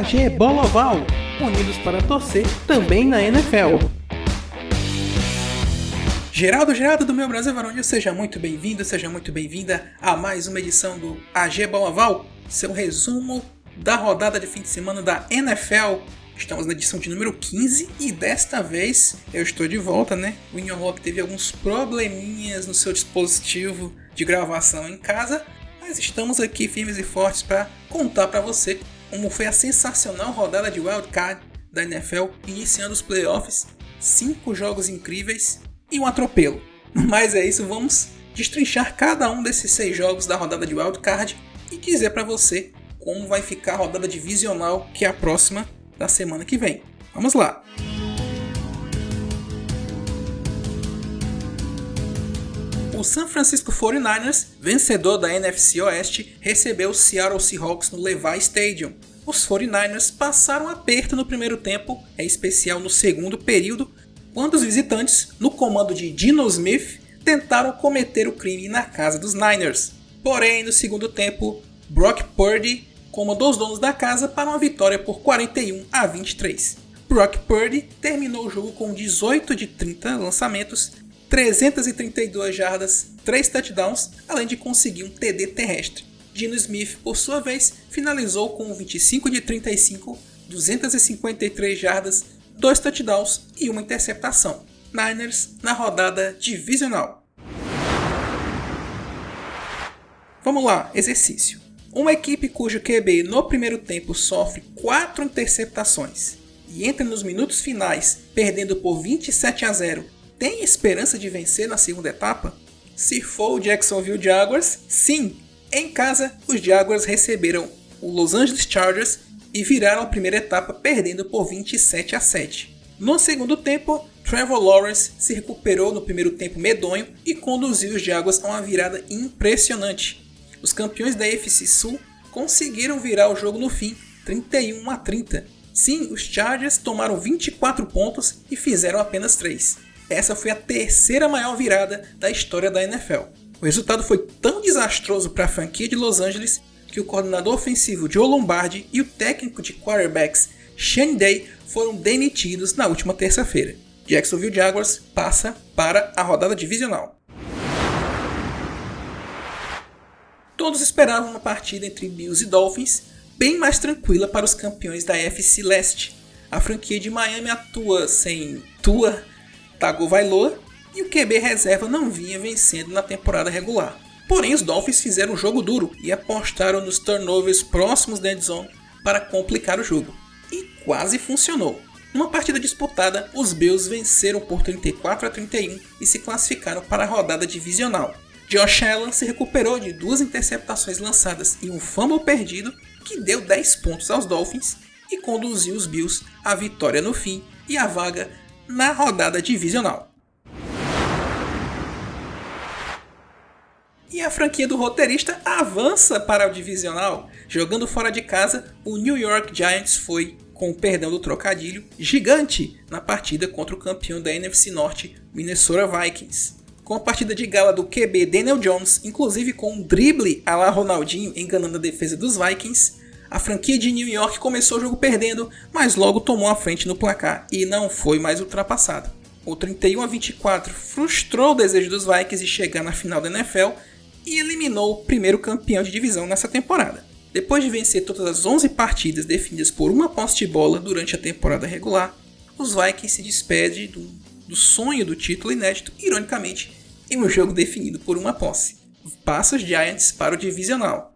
AG Bola Oval, unidos para torcer também na NFL. Geraldo Geraldo do meu Brasil Varonil, seja muito bem-vindo, seja muito bem-vinda a mais uma edição do AG Bola Oval, seu resumo da rodada de fim de semana da NFL. Estamos na edição de número 15 e desta vez eu estou de volta, né? O Inho Rock teve alguns probleminhas no seu dispositivo de gravação em casa, mas estamos aqui firmes e fortes para contar para você como foi a sensacional rodada de Wild Card da NFL iniciando os playoffs, cinco jogos incríveis e um atropelo. Mas é isso, vamos destrinchar cada um desses seis jogos da rodada de Wild Card e dizer para você como vai ficar a rodada divisional, que é a próxima da semana que vem. Vamos lá! O San Francisco 49ers, vencedor da NFC Oeste, recebeu o Seattle Seahawks no Levi Stadium. Os 49ers passaram aperto no primeiro tempo, é especial no segundo período, quando os visitantes, no comando de Dino Smith, tentaram cometer o crime na casa dos Niners. Porém, no segundo tempo, Brock Purdy comandou os donos da casa para uma vitória por 41 a 23. Brock Purdy terminou o jogo com 18 de 30 lançamentos, 332 jardas, 3 touchdowns, além de conseguir um TD terrestre. Dino Smith, por sua vez, finalizou com 25 de 35, 253 jardas, 2 touchdowns e uma interceptação. Niners na rodada divisional. Vamos lá, exercício. Uma equipe cujo QB no primeiro tempo sofre 4 interceptações e entra nos minutos finais perdendo por 27 a 0, tem esperança de vencer na segunda etapa? Se for o Jacksonville Jaguars, sim. Em casa, os Jaguars receberam o Los Angeles Chargers e viraram a primeira etapa perdendo por 27 a 7. No segundo tempo, Trevor Lawrence se recuperou no primeiro tempo medonho e conduziu os Jaguars a uma virada impressionante. Os campeões da AFC Sul conseguiram virar o jogo no fim, 31 a 30. Sim, os Chargers tomaram 24 pontos e fizeram apenas 3. Essa foi a terceira maior virada da história da NFL. O resultado foi tão desastroso para a franquia de Los Angeles que o coordenador ofensivo Joe Lombardi e o técnico de quarterbacks Shane Day foram demitidos na última terça-feira. Jacksonville Jaguars passa para a rodada divisional. Todos esperavam uma partida entre Bills e Dolphins bem mais tranquila para os campeões da FC Leste. A franquia de Miami atua sem Tua Tagovailoa e o QB reserva não vinha vencendo na temporada regular. Porém, os Dolphins fizeram um jogo duro e apostaram nos turnovers próximos da endzone para complicar o jogo. E quase funcionou. Numa partida disputada, os Bills venceram por 34 a 31 e se classificaram para a rodada divisional. Josh Allen se recuperou de duas interceptações lançadas e um fumble perdido, que deu 10 pontos aos Dolphins e conduziu os Bills à vitória no fim e à vaga na rodada divisional. E a franquia do roteirista avança para o divisional. Jogando fora de casa, o New York Giants foi, com o perdão do trocadilho, gigante na partida contra o campeão da NFC Norte, Minnesota Vikings com a partida de gala do QB Daniel Jones, inclusive com um drible a la Ronaldinho enganando a defesa dos Vikings, a franquia de New York começou o jogo perdendo, mas logo tomou a frente no placar e não foi mais ultrapassada. O 31 a 24 frustrou o desejo dos Vikings de chegar na final da NFL e eliminou o primeiro campeão de divisão nessa temporada. Depois de vencer todas as 11 partidas definidas por uma posse de bola durante a temporada regular, os Vikings se despedem do, do sonho do título inédito, ironicamente, em um jogo definido por uma posse. Passa os Giants para o divisional.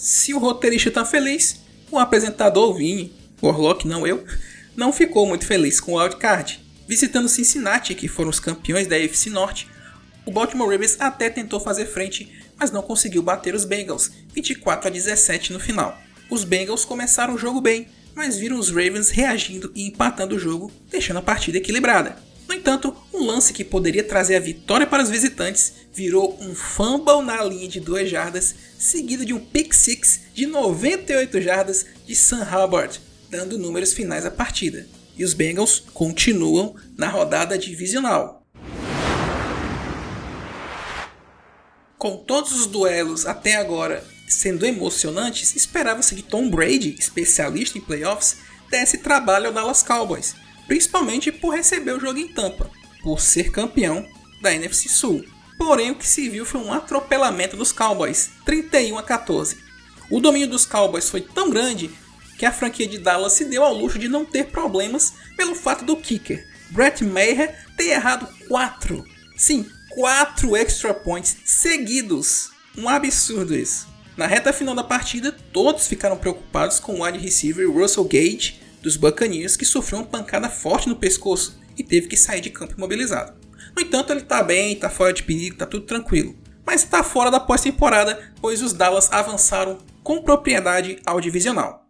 Se o roteirista está feliz, o apresentador Vini, Warlock não eu, não ficou muito feliz com o wildcard. Visitando Cincinnati, que foram os campeões da AFC Norte, o Baltimore Ravens até tentou fazer frente, mas não conseguiu bater os Bengals, 24 a 17 no final. Os Bengals começaram o jogo bem, mas viram os Ravens reagindo e empatando o jogo, deixando a partida equilibrada. No entanto, um lance que poderia trazer a vitória para os visitantes virou um fumble na linha de 2 jardas, seguido de um pick six de 98 jardas de Sam Hubbard, dando números finais à partida. E os Bengals continuam na rodada divisional. Com todos os duelos até agora sendo emocionantes, esperava-se que Tom Brady, especialista em playoffs, desse trabalho ao Dallas Cowboys, principalmente por receber o jogo em Tampa, por ser campeão da NFC Sul. Porém, o que se viu foi um atropelamento dos Cowboys, 31 a 14. O domínio dos Cowboys foi tão grande que a franquia de Dallas se deu ao luxo de não ter problemas pelo fato do kicker, Brett Maher, ter errado 4, sim, 4 extra points seguidos. Um absurdo isso. Na reta final da partida, todos ficaram preocupados com o wide receiver Russell Gage dos Buccaneers, que sofreu uma pancada forte no pescoço e teve que sair de campo imobilizado. No entanto, ele está bem, está fora de perigo, está tudo tranquilo. Mas está fora da pós-temporada, pois os Dallas avançaram com propriedade ao divisional.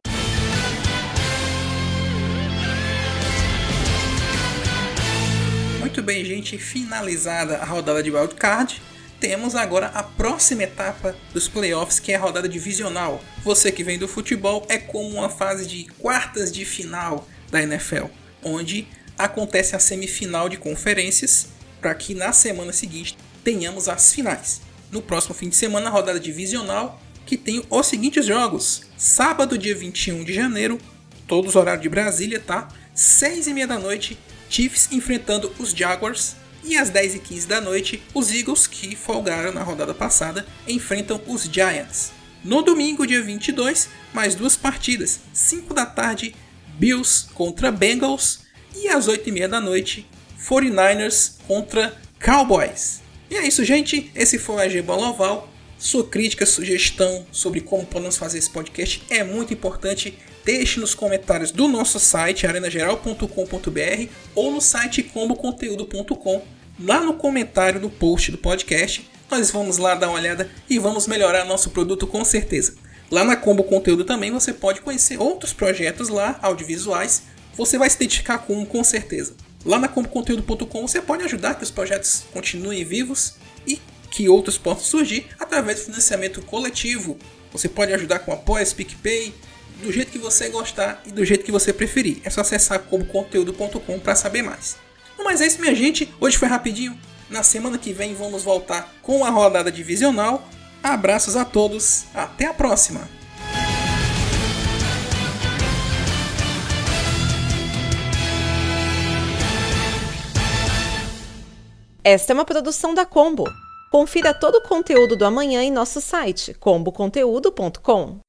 Muito bem, gente, finalizada a rodada de Wild Card temos agora a próxima etapa dos playoffs, que é a rodada divisional. Você que vem do futebol é como uma fase de quartas de final da NFL, onde acontece a semifinal de conferências para que na semana seguinte tenhamos as finais. No próximo fim de semana, a rodada divisional, que tem os seguintes jogos: sábado, dia 21 de janeiro, todos horário de Brasília, tá? 6 e meia da noite, Chiefs enfrentando os Jaguars e às 10h15 da noite, os Eagles, que folgaram na rodada passada, enfrentam os Giants. No domingo, dia 22, mais duas partidas. 5 da tarde, Bills contra Bengals. E às 8h30 da noite, 49ers contra Cowboys. E é isso, gente. Esse foi o AG Bola Oval. Sua crítica, sugestão sobre como podemos fazer esse podcast é muito importante. Deixe nos comentários do nosso site arenageral.com.br ou no site comboconteúdo.com. Lá no comentário do post do podcast, nós vamos lá dar uma olhada e vamos melhorar nosso produto com certeza. Lá na Combo Conteúdo também você pode conhecer outros projetos lá, audiovisuais. Você vai se identificar com um com certeza. Lá na comboconteúdo.com você pode ajudar que os projetos continuem vivos e que outros possam surgir através do financiamento coletivo. Você pode ajudar com apoio, PicPay, do jeito que você gostar e do jeito que você preferir. É só acessar comoconteúdo.com para saber mais. Mas é isso, minha gente. Hoje foi rapidinho. Na semana que vem vamos voltar com a rodada divisional. Abraços a todos. Até a próxima. Esta é uma produção da Combo. Confira todo o conteúdo do amanhã em nosso site comboconteúdo.com.